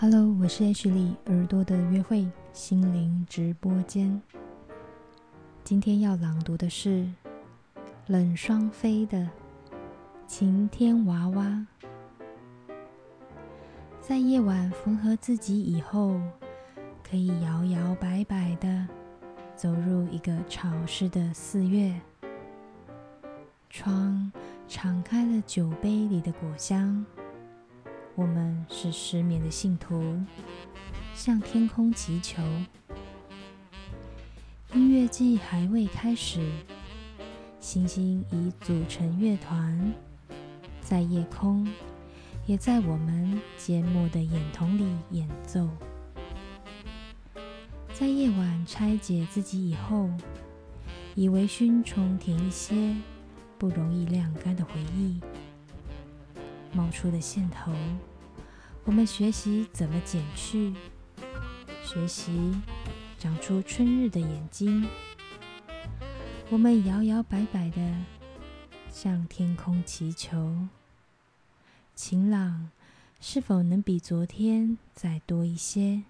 Hello，我是 H 里耳朵的约会心灵直播间。今天要朗读的是冷双飞的《晴天娃娃》。在夜晚缝合自己以后，可以摇摇摆摆的走入一个潮湿的四月。窗敞开了酒杯里的果香。我们是失眠的信徒，向天空祈求。音乐季还未开始，星星已组成乐团，在夜空，也在我们缄默的眼瞳里演奏。在夜晚拆解自己以后，以微醺充填一些不容易晾干的回忆。冒出的线头，我们学习怎么剪去，学习长出春日的眼睛。我们摇摇摆摆的向天空祈求，晴朗是否能比昨天再多一些？